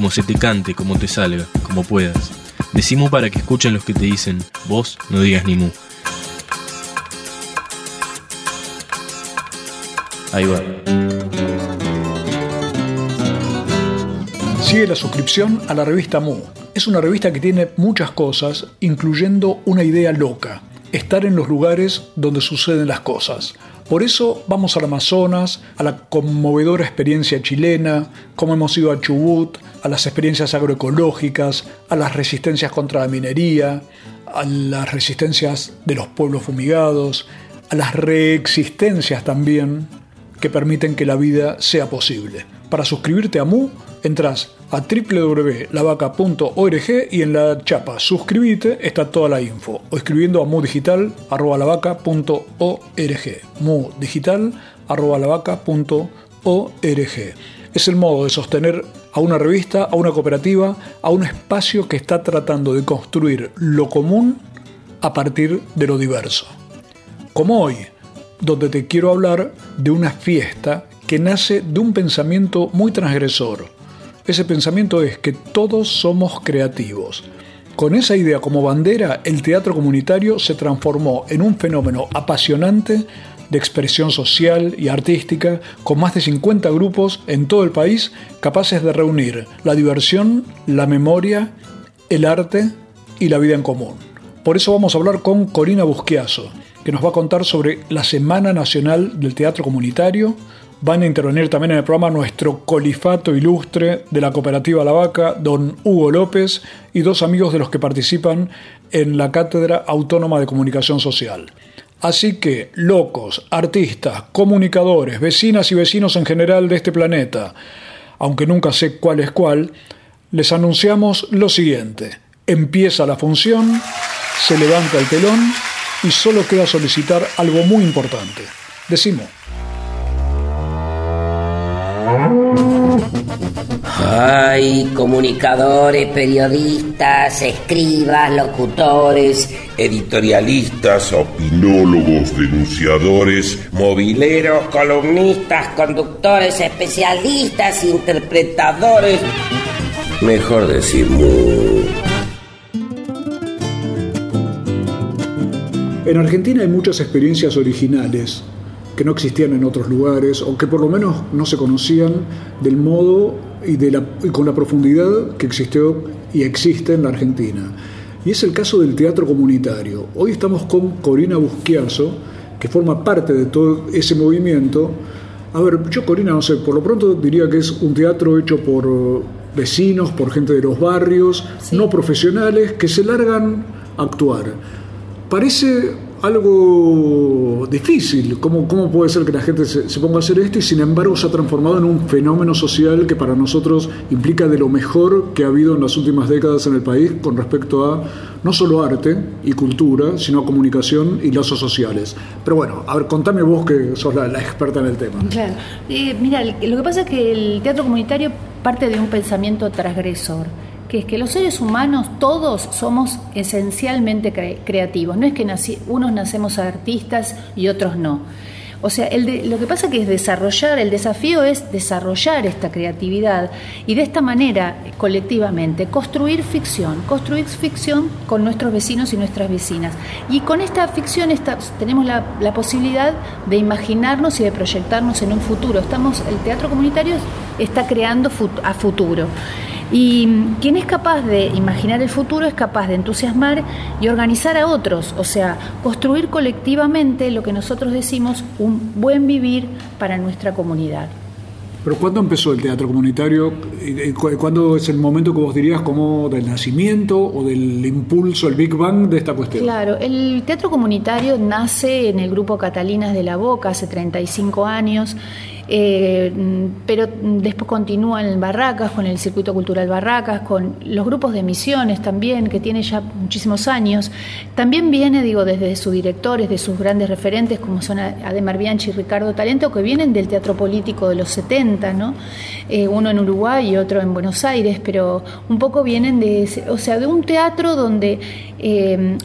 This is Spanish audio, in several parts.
como se te cante, como te salga, como puedas. Decimos para que escuchen los que te dicen, vos no digas ni mu. Ahí va. Sigue la suscripción a la revista Mu. Es una revista que tiene muchas cosas, incluyendo una idea loca, estar en los lugares donde suceden las cosas. Por eso vamos al Amazonas, a la conmovedora experiencia chilena, como hemos ido a Chubut, a las experiencias agroecológicas, a las resistencias contra la minería, a las resistencias de los pueblos fumigados, a las reexistencias también que permiten que la vida sea posible. Para suscribirte a Mu, entras a www.lavaca.org y en la chapa suscribite está toda la info o escribiendo a mudigital.lavaca.org mudigital.lavaca.org Es el modo de sostener a una revista, a una cooperativa, a un espacio que está tratando de construir lo común a partir de lo diverso. Como hoy, donde te quiero hablar de una fiesta que nace de un pensamiento muy transgresor. Ese pensamiento es que todos somos creativos. Con esa idea como bandera, el teatro comunitario se transformó en un fenómeno apasionante de expresión social y artística, con más de 50 grupos en todo el país capaces de reunir la diversión, la memoria, el arte y la vida en común. Por eso vamos a hablar con Corina Busquiazo, que nos va a contar sobre la Semana Nacional del Teatro Comunitario. Van a intervenir también en el programa nuestro colifato ilustre de la cooperativa La Vaca, don Hugo López, y dos amigos de los que participan en la Cátedra Autónoma de Comunicación Social. Así que, locos, artistas, comunicadores, vecinas y vecinos en general de este planeta, aunque nunca sé cuál es cuál, les anunciamos lo siguiente. Empieza la función, se levanta el telón y solo queda solicitar algo muy importante. Decimos. Ay, comunicadores, periodistas, escribas, locutores, editorialistas, opinólogos, denunciadores, mobileros, columnistas, conductores, especialistas, interpretadores. Mejor decir En Argentina hay muchas experiencias originales que no existían en otros lugares o que por lo menos no se conocían del modo y, de la, con la profundidad que existió y existe en la Argentina. Y es el caso del teatro comunitario. Hoy estamos con Corina Busquiazo, que forma parte de todo ese movimiento. A ver, yo Corina, no sé, por lo pronto diría que es un teatro hecho por vecinos, por gente de los barrios, no profesionales, que se largan a actuar parece algo difícil. ¿Cómo, ¿Cómo, puede ser que la gente se, ponga a hacer esto y sin embargo se ha transformado en un fenómeno social que para nosotros implica de lo mejor que ha habido en las últimas décadas en el país con respecto a no solo arte y cultura, sino a comunicación y lazos sociales? Pero bueno, a ver, contame vos que sos la, experta en el tema. Claro. Eh, mira, lo que pasa es que el teatro comunitario parte de un pensamiento transgresor que es que los seres humanos todos somos esencialmente creativos. No es que unos nacemos artistas y otros no. O sea, lo que pasa que es desarrollar, el desafío es desarrollar esta creatividad y de esta manera, colectivamente, construir ficción, construir ficción con nuestros vecinos y nuestras vecinas. Y con esta ficción tenemos la, la, posibilidad de imaginarnos y de proyectarnos en un futuro. Estamos, el teatro comunitario está creando a futuro. Y quien es capaz de imaginar el futuro es capaz de entusiasmar y organizar a otros, o sea, construir colectivamente lo que nosotros decimos un buen vivir para nuestra comunidad. Pero ¿cuándo empezó el teatro comunitario? ¿Cuándo es el momento que vos dirías como del nacimiento o del impulso, el Big Bang de esta cuestión? Claro, el teatro comunitario nace en el grupo Catalinas de la Boca hace 35 años eh, pero después continúan en Barracas, con el Circuito Cultural Barracas, con los grupos de misiones también, que tiene ya muchísimos años. También viene, digo, desde sus directores, de sus grandes referentes, como son Ademar Bianchi y Ricardo Talento, que vienen del teatro político de los 70, ¿no? Eh, uno en Uruguay y otro en Buenos Aires, pero un poco vienen de, o sea, de un teatro donde eh,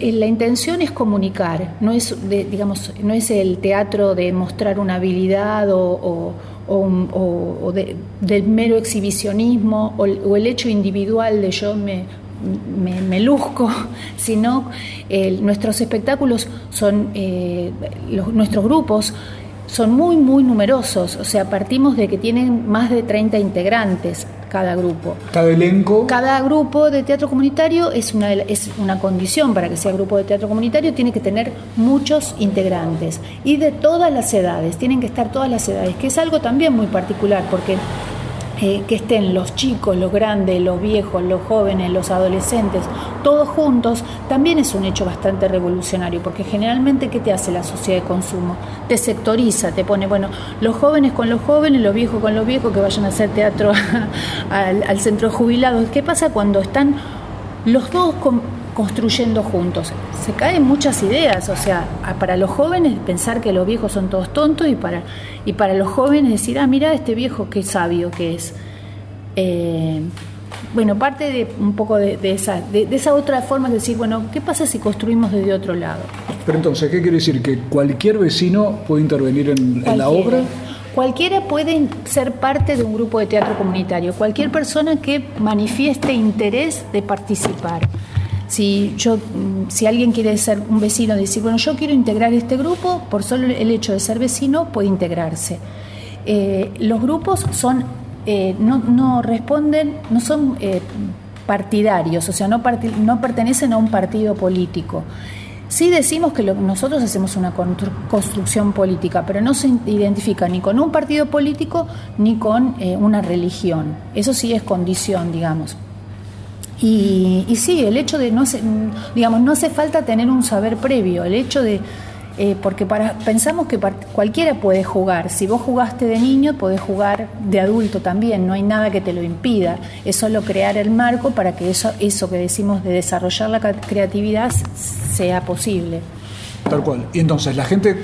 la intención es comunicar, no es, digamos, no es el teatro de mostrar una habilidad o, del mero exhibicionismo o, el hecho individual de yo me, me, luzco, sino nuestros espectáculos son, eh, nuestros grupos son muy, muy numerosos, o sea, partimos de que tienen más de 30 integrantes cada grupo. Cada elenco. Cada grupo de teatro comunitario es una, es una condición para que sea grupo de teatro comunitario, tiene que tener muchos integrantes y de todas las edades, tienen que estar todas las edades, que es algo también muy particular porque eh, que estén los chicos, los grandes, los viejos, los jóvenes, los adolescentes, todos juntos, también es un hecho bastante revolucionario, porque generalmente, ¿qué te hace la sociedad de consumo? Te sectoriza, te pone, bueno, los jóvenes con los jóvenes, los viejos con los viejos, que vayan a hacer teatro al, centro de jubilados. ¿Qué pasa cuando están los dos con, construyendo juntos. Se caen muchas ideas, o sea, para los jóvenes pensar que los viejos son todos tontos y para, y para los jóvenes decir, ah, mira este viejo qué sabio que es. Eh, bueno, parte de un poco de, esa, de, esa otra forma de decir, bueno, ¿qué pasa si construimos desde otro lado? Pero entonces, ¿qué quiere decir? ¿Que cualquier vecino puede intervenir en, en la obra? Cualquiera puede ser parte de un grupo de teatro comunitario, cualquier persona que manifieste interés de participar. Si, yo, si alguien quiere ser un vecino, decir, bueno, yo quiero integrar este grupo, por solo el hecho de ser vecino puede integrarse. Eh, los grupos son, eh, no, no, responden, no son eh, partidarios, o sea, no, no pertenecen a un partido político. Sí decimos que nosotros hacemos una construcción política, pero no se identifica ni con un partido político ni con una religión. Eso sí es condición, digamos. Y, y, sí, el hecho de no digamos, no hace falta tener un saber previo, el hecho de, eh, porque para, pensamos que cualquiera puede jugar, si vos jugaste de niño, podés jugar de adulto también, no hay nada que te lo impida, es solo crear el marco para que eso, eso que decimos de desarrollar la creatividad sea posible. Tal cual. Y entonces la gente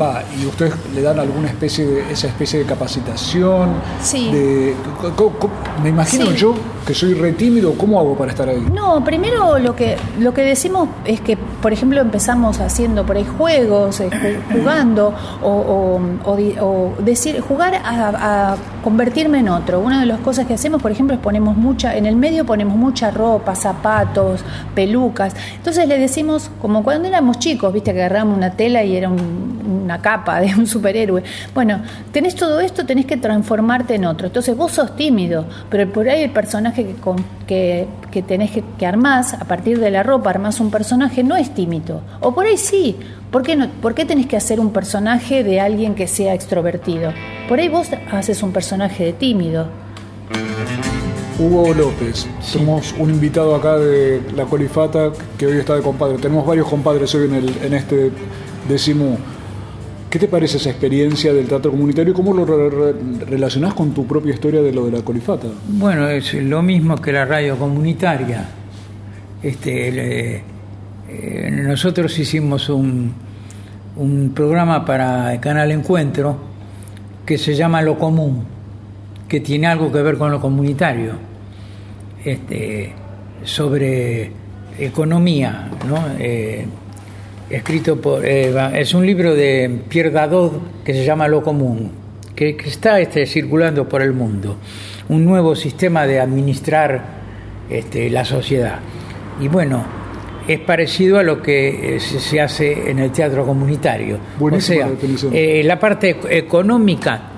va y ustedes le dan alguna especie de esa especie de capacitación sí. me imagino yo que soy re tímido cómo hago para estar ahí no primero lo que lo que decimos es que por ejemplo empezamos haciendo por ahí juegos eh, jugando o, decir jugar a, convertirme en otro una de las cosas que hacemos por ejemplo es ponemos mucha en el medio ponemos mucha ropa zapatos pelucas entonces le decimos como cuando éramos chicos viste que agarramos una tela y era un una capa de un superhéroe. Bueno, tenés todo esto, tenés que transformarte en otro. Entonces vos sos tímido, pero por ahí el personaje que, que, que tenés que, que armás, a partir de la ropa armás un personaje, no es tímido. O por ahí sí. ¿Por qué, no, ¿Por qué tenés que hacer un personaje de alguien que sea extrovertido? Por ahí vos haces un personaje de tímido. Hugo López, somos un invitado acá de la Colifata que hoy está de compadre. Tenemos varios compadres hoy en, el, en este décimo ¿Qué te parece esa experiencia del teatro comunitario y cómo lo relacionás con tu propia historia de lo de la colifata? Bueno, es lo mismo que la radio comunitaria. Este, eh, nosotros hicimos un, un programa para el canal Encuentro que se llama Lo Común, que tiene algo que ver con lo comunitario, este, sobre economía, ¿no? Eh, escrito por Eva. Es un libro de Pierre Gadot que se llama Lo Común, que, está este, circulando por el mundo. Un nuevo sistema de administrar este, la sociedad. Y bueno, es parecido a lo que eh, se hace en el teatro comunitario. o sea, eh, la parte económica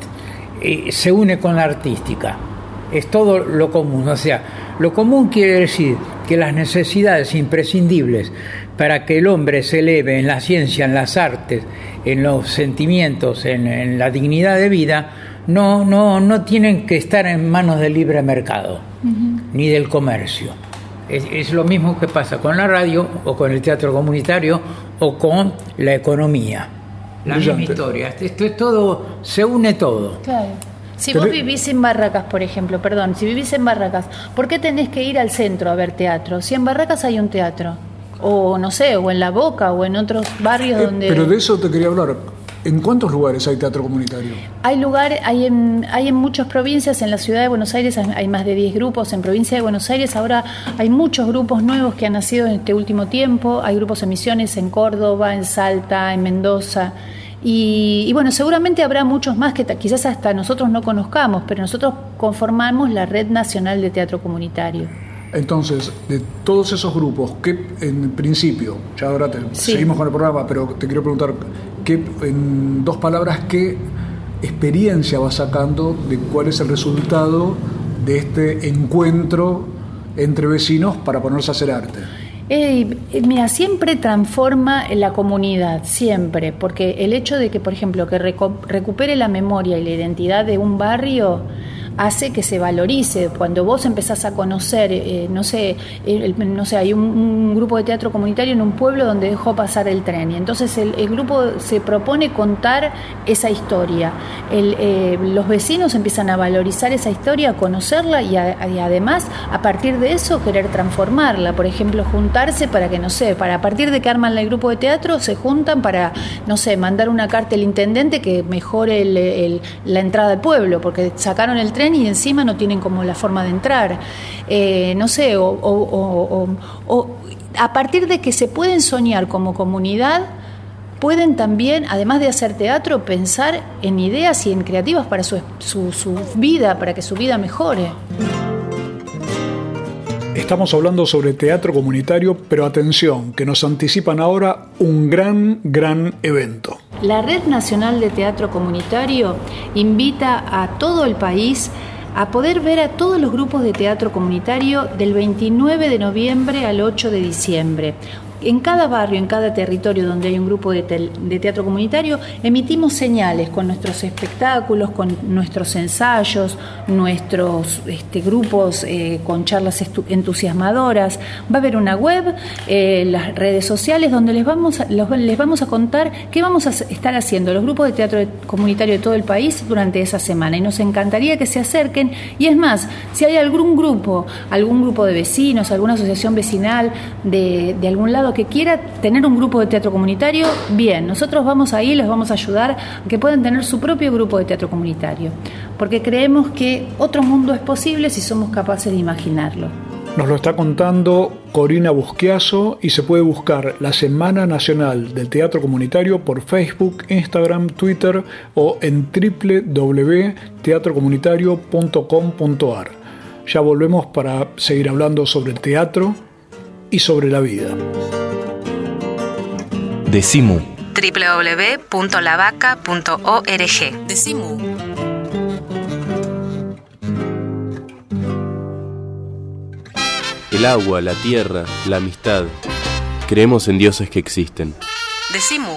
eh, se une con la artística. Es todo lo común. O sea, lo común quiere decir que las necesidades imprescindibles para que el hombre se eleve en la ciencia, en las artes, en los sentimientos, en, la dignidad de vida, no, no, no tienen que estar en manos del libre mercado, ni del comercio. Es, lo mismo que pasa con la radio o con el teatro comunitario o con la economía. la misma historia. Esto es todo, se une todo. Claro. Si vos vivís en Barracas, por ejemplo, perdón, si vivís en Barracas, ¿por qué tenés que ir al centro a ver teatro? Si en Barracas hay un teatro, o no sé, o en La Boca, o en otros barrios Eh, donde... Pero de eso te quería hablar. ¿En cuántos lugares hay teatro comunitario? Hay lugares, hay en, hay en muchas provincias, en la ciudad de Buenos Aires hay- hay más de 10 grupos, en provincia de Buenos Aires ahora hay muchos grupos nuevos que han nacido en este último tiempo, hay grupos en Misiones, en Córdoba, en Salta, en Mendoza. Y, y bueno, seguramente habrá muchos más que quizás hasta nosotros no conozcamos, pero nosotros conformamos la Red Nacional de Teatro Comunitario. Entonces, de todos esos grupos, ¿qué en principio, ya ahora te- Sí. seguimos con el programa, pero te quiero preguntar, ¿qué, en dos palabras, ¿qué experiencia vas sacando de cuál es el resultado de este encuentro entre vecinos para ponerse a hacer arte? Eh, mira, siempre transforma la comunidad, siempre, porque el hecho de que, por ejemplo, que recupere la memoria y la identidad de un barrio hace que se valorice. Cuando vos empezás a conocer, eh, no sé, el- no sé, hay un, un grupo de teatro comunitario en un pueblo donde dejó pasar el tren y entonces el, el grupo se propone contar esa historia. El, eh, los vecinos empiezan a valorizar esa historia, a conocerla y, a- y además a partir de eso querer transformarla. Por ejemplo, juntarse para que, no sé, para a partir de que arman el grupo de teatro, se juntan para, no sé, mandar una carta al intendente que mejore la entrada al pueblo, porque sacaron el tren y encima no tienen como la forma de entrar. Eh, no sé, o, a partir de que se pueden soñar como comunidad, pueden también, además de hacer teatro, pensar en ideas y en creativas para su, su vida, para que su vida mejore. Estamos hablando sobre teatro comunitario, pero atención, que nos anticipan ahora un gran, gran evento. La Red Nacional de Teatro Comunitario invita a todo el país a poder ver a todos los grupos de teatro comunitario del 29 de noviembre al 8 de diciembre. En cada barrio, en cada territorio donde hay un grupo de, teatro comunitario, emitimos señales con nuestros espectáculos, con nuestros ensayos, nuestros este, grupos eh, con charlas entusiasmadoras. Va a haber una web, eh, las redes sociales, donde les vamos, a, les vamos a contar qué vamos a estar haciendo los grupos de teatro comunitario de todo el país durante esa semana. Y nos encantaría que se acerquen. Y es más, si hay algún grupo, algún grupo de vecinos, alguna asociación vecinal de algún lado que quiera tener un grupo de teatro comunitario, bien, nosotros vamos ahí, les vamos a ayudar a que puedan tener su propio grupo de teatro comunitario. Porque creemos que otro mundo es posible si somos capaces de imaginarlo. Nos lo está contando Corina Busquiazo y se puede buscar la Semana Nacional del Teatro Comunitario por Facebook, Instagram, Twitter o en www.teatrocomunitario.com.ar. Ya volvemos para seguir hablando sobre el teatro y sobre la vida. Decimu. www.lavaca.org. Decimu. El agua, la tierra, la amistad. Creemos en dioses que existen. Decimu.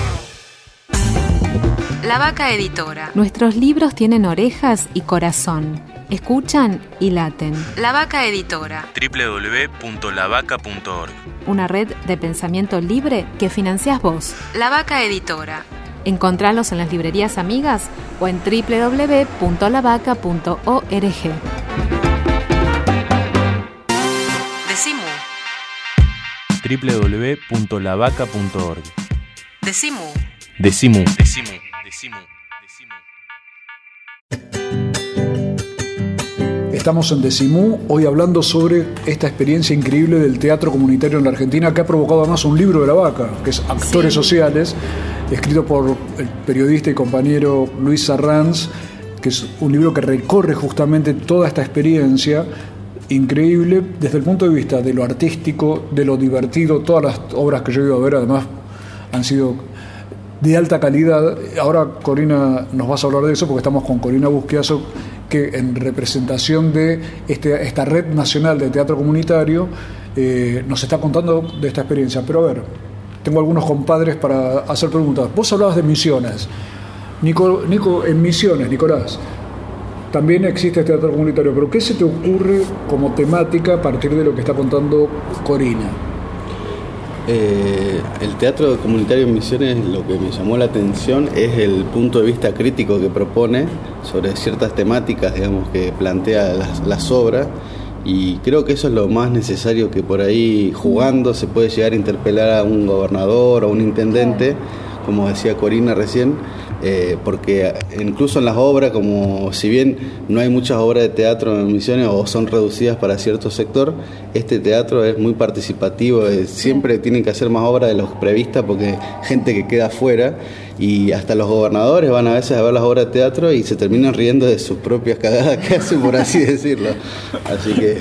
La Vaca Editora. Nuestros libros tienen orejas y corazón. Escuchan y laten. La Vaca Editora. www.lavaca.org. Una red de pensamiento libre que financias vos. La Vaca Editora. Encontralos en las librerías amigas o en www.lavaca.org. Decimu. www.lavaca.org. Decimu. Decimu. Decimu. Estamos en Decimú, hoy hablando sobre esta experiencia increíble del teatro comunitario en la Argentina, que ha provocado además un libro de la vaca, que es Actores Sociales, escrito por el periodista y compañero Luis Arranz, que es un libro que recorre justamente toda esta experiencia increíble desde el punto de vista de lo artístico, de lo divertido. Todas las obras que yo he ido a ver, además, han sido de alta calidad. Ahora Corina nos vas a hablar de eso porque estamos con Corina Busquiazo que en representación de este, esta red nacional de teatro comunitario eh, nos está contando de esta experiencia. Pero a ver, tengo algunos compadres para hacer preguntas. Vos hablabas de misiones. Nico, Nico en misiones, Nicolás, también existe teatro comunitario, pero ¿qué se te ocurre como temática a partir de lo que está contando Corina? Eh, el teatro comunitario en Misiones lo que me llamó la atención es el punto de vista crítico que propone sobre ciertas temáticas, digamos, que plantea las, las obras. Y creo que eso es lo más necesario que por ahí jugando se puede llegar a interpelar a un gobernador o un intendente, como decía Corina recién, eh, porque incluso en las obras, como si bien no hay muchas obras de teatro en Misiones o son reducidas para cierto sector, este teatro es muy participativo, eh, siempre tienen que hacer más obras de los previstas porque gente que queda afuera y hasta los gobernadores van a veces a ver las obras de teatro y se terminan riendo de sus propias cagadas que hacen, por así decirlo. Así que...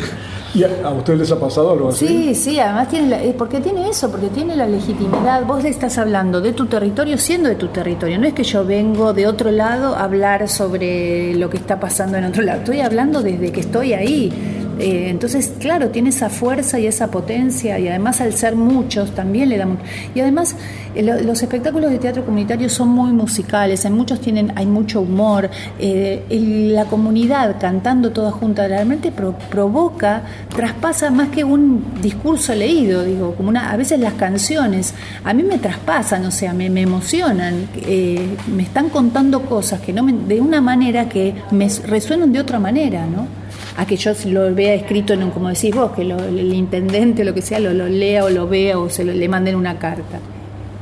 ¿Y a, ustedes les ha pasado algo así? Sí, sí, además tiene la, eh, porque tiene eso, porque tiene la legitimidad. Vos le estás hablando de tu territorio siendo de tu territorio. No es que yo vengo de otro lado a hablar sobre lo que está pasando en otro lado. Estoy hablando desde que estoy ahí. Eh, entonces, claro, tiene esa fuerza y esa potencia y además al ser muchos también le da mucho. Y además eh, los espectáculos de teatro comunitario son muy musicales, en muchos tienen, hay mucho humor, eh, la comunidad cantando toda junta realmente provoca, traspasa más que un discurso leído, digo, como una, a veces las canciones a mí me traspasan, o sea, me, emocionan, me están contando cosas que no de una manera que me resuenan de otra manera, ¿no? A que yo lo vea escrito en un, como decís vos, que el intendente o lo que sea lo, lea o lo vea o se le manden una carta.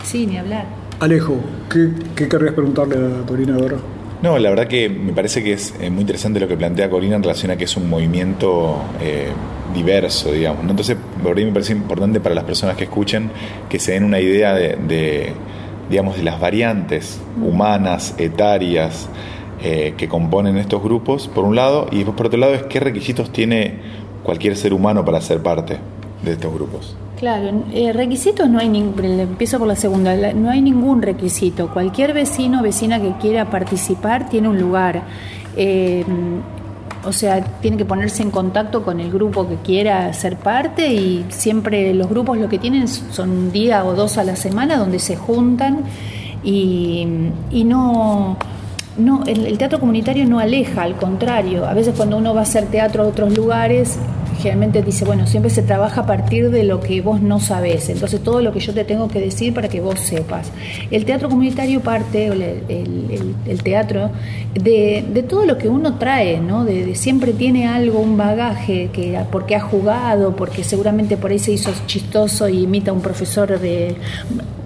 Sí, ni hablar. Alejo, ¿qué, qué querrías preguntarle a Corina ahora? No, la verdad que me parece que es eh, muy interesante lo que plantea Corina en relación a que es un movimiento eh, diverso, digamos. Entonces, por ahí me parece importante para las personas que escuchen que se den una idea de digamos, de las variantes humanas, etarias, eh, que componen estos grupos, por un lado, y por otro lado es qué requisitos tiene cualquier ser humano para ser parte de estos grupos. Claro, eh, requisitos no hay ningún, empiezo por la segunda, no hay ningún requisito. Cualquier vecino o vecina que quiera participar tiene un lugar. Eh, o sea, tiene que ponerse en contacto con el grupo que quiera ser parte y siempre los grupos lo que tienen son un día o dos a la semana donde se juntan y, y no no, el, teatro comunitario no aleja, al contrario. A veces cuando uno va a hacer teatro a otros lugares, generalmente dice, bueno, siempre se trabaja a partir de lo que vos no sabés, entonces todo lo que yo te tengo que decir para que vos sepas. El teatro comunitario parte, el, teatro, de, todo lo que uno trae, ¿no? De, siempre tiene algo, un bagaje, que porque ha jugado, porque seguramente por ahí se hizo chistoso y imita a un profesor de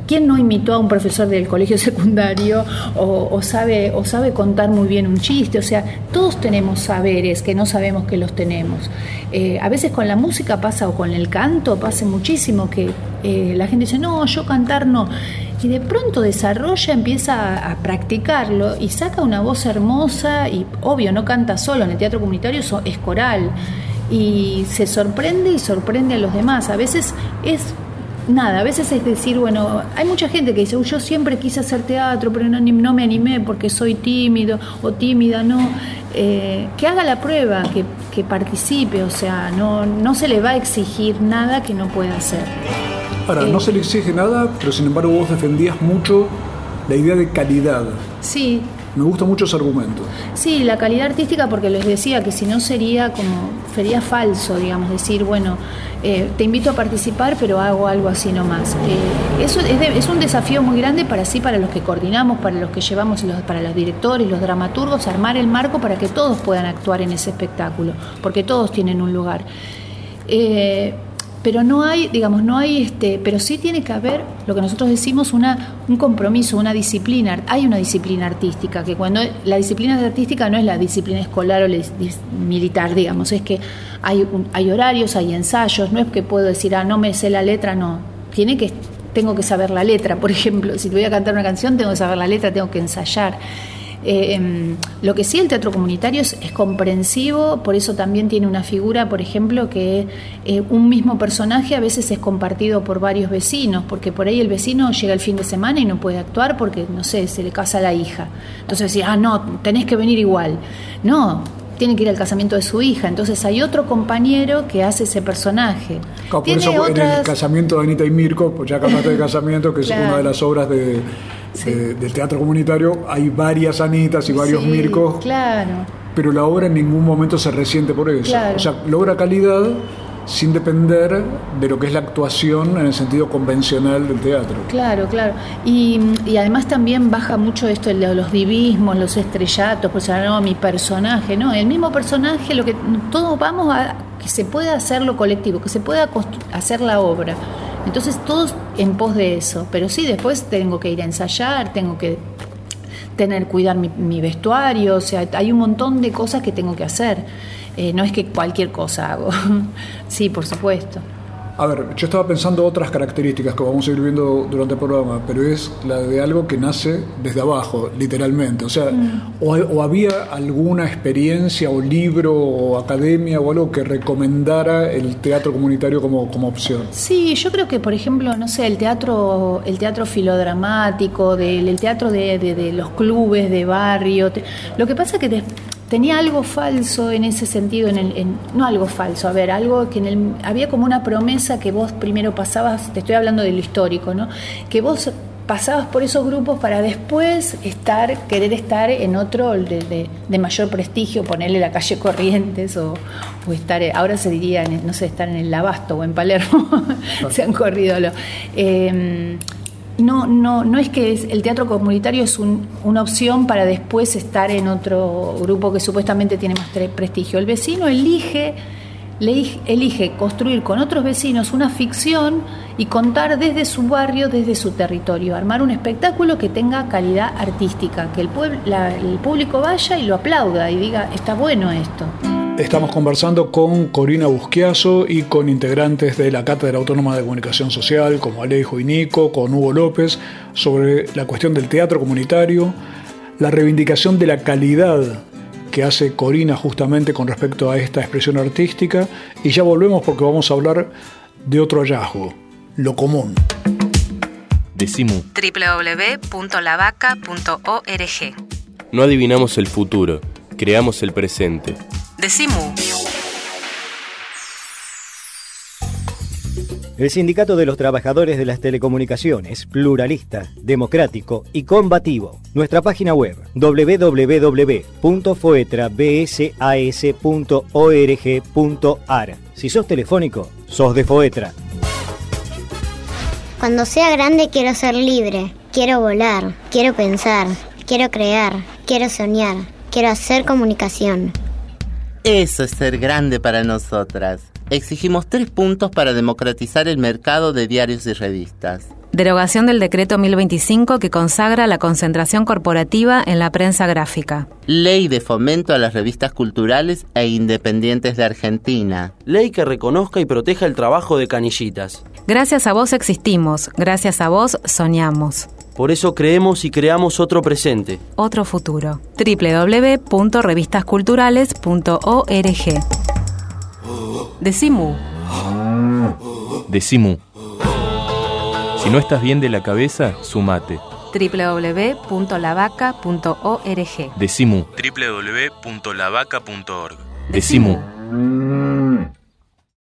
¿Quién no imitó a un profesor del colegio secundario o, sabe, o sabe contar muy bien un chiste? O sea, todos tenemos saberes que no sabemos que los tenemos. Eh, a veces con la música pasa o con el canto pasa muchísimo que eh, la gente dice, no, yo cantar no. Y de pronto desarrolla, empieza a, practicarlo y saca una voz hermosa y obvio, no canta solo, en el teatro comunitario es coral y se sorprende y sorprende a los demás. A veces es nada, a veces es decir, bueno, hay mucha gente que dice, yo siempre quise hacer teatro, pero no, no me animé porque soy tímido o tímida, no. Eh, que haga la prueba, que, que, participe, o sea, no, no se le va a exigir nada que no pueda hacer. Ahora, no eh, se le exige nada, pero sin embargo vos defendías mucho la idea de calidad. Sí, me gusta mucho ese argumento. Sí, la calidad artística porque les decía que si no sería como, sería falso, digamos, decir, bueno, eh, te invito a participar, pero hago algo así nomás. Eh, eso es, un desafío muy grande para sí, para los que coordinamos, para los que llevamos, los, para los directores, los dramaturgos, armar el marco para que todos puedan actuar en ese espectáculo, porque todos tienen un lugar. Eh, pero no hay, digamos, no hay este, pero sí tiene que haber lo que nosotros decimos una un compromiso, una disciplina. Hay una disciplina artística que cuando la disciplina artística no es la disciplina escolar o militar, digamos, es que hay hay horarios, hay ensayos, no es que puedo decir, "Ah, no me sé la letra", no. Tiene que tengo que saber la letra, por ejemplo, si voy a cantar una canción, tengo que saber la letra, tengo que ensayar. Eh, em, lo que sí el teatro comunitario es, es, comprensivo, por eso también tiene una figura, por ejemplo, que eh, un mismo personaje a veces es compartido por varios vecinos, porque por ahí el vecino llega el fin de semana y no puede actuar porque, no sé, se le casa la hija. Entonces decís, ah, no, tenés que venir igual. No, tiene que ir al casamiento de su hija. Entonces hay otro compañero que hace ese personaje. por eso en el casamiento de Anita y Mirko, pues ya acabaste de casamiento, que es una de las obras de, del teatro comunitario, hay varias Anitas y varios Mirkos. Claro. Pero la obra en ningún momento se resiente por eso. O sea, logra calidad sin depender de lo que es la actuación en el sentido convencional del teatro. Claro, claro. Y, además también baja mucho esto de los divismos, los estrellatos, pues no, mi personaje, ¿no? El mismo personaje, lo que todos vamos a que se pueda hacer lo colectivo, que se pueda hacer la obra. Entonces todos en pos de eso, pero sí después tengo que ir a ensayar, tengo que tener cuidar mi, mi vestuario, o sea, hay un montón de cosas que tengo que hacer. Eh, no es que cualquier cosa hago. sí, por supuesto. A ver, yo estaba pensando otras características que vamos a ir viendo durante el programa, pero es la de algo que nace desde abajo, literalmente. O sea, mm. o, había alguna experiencia o libro o academia o algo que recomendara el teatro comunitario como, como opción. Sí, yo creo que, por ejemplo, no sé, el teatro, el teatro filodramático, del, el teatro de, de, los clubes de barrio. lo que pasa es que tenía algo falso en ese sentido, en el, no algo falso, a ver, algo que en el, había como una promesa que vos primero pasabas, te estoy hablando de lo histórico, ¿no? Que vos pasabas por esos grupos para después estar, querer estar en otro de, mayor prestigio, ponerle la calle Corrientes o, estar, ahora se diría, no sé, estar en el Labasto o en Palermo, se han corrido. Lo, eh, no, no, no es que el teatro comunitario es una opción para después estar en otro grupo que supuestamente tiene más prestigio. El vecino elige, elige construir con otros vecinos una ficción y contar desde su barrio, desde su territorio, armar un espectáculo que tenga calidad artística, que el, el público vaya y lo aplauda y diga, está bueno esto. Estamos conversando con Corina Busquiazo y con integrantes de la Cátedra Autónoma de Comunicación Social, como Alejo y Nico, con Hugo López, sobre la cuestión del teatro comunitario, la reivindicación de la calidad que hace Corina justamente con respecto a esta expresión artística, y ya volvemos porque vamos a hablar de otro hallazgo, lo común. Decimu. www.lavaca.org. No adivinamos el futuro, creamos el presente. Decimu. El Sindicato de los Trabajadores de las Telecomunicaciones, pluralista, democrático y combativo. Nuestra página web www.foetrabsas.org.ar. Si sos telefónico, sos de Foetra. Cuando sea grande quiero ser libre, quiero volar, quiero pensar, quiero crear, quiero soñar, quiero hacer comunicación. Eso es ser grande para nosotras. Exigimos tres puntos para democratizar el mercado de diarios y revistas. Derogación del decreto 1025 que consagra la concentración corporativa en la prensa gráfica. Ley de fomento a las revistas culturales e independientes de Argentina. Ley que reconozca y proteja el trabajo de canillitas. Gracias a vos existimos, gracias a vos soñamos. Por eso creemos y creamos otro presente. Otro futuro. www.revistasculturales.org. Decimu. Decimu. Si no estás bien de la cabeza, sumate. www.lavaca.org. Decimu. www.lavaca.org. Decimu.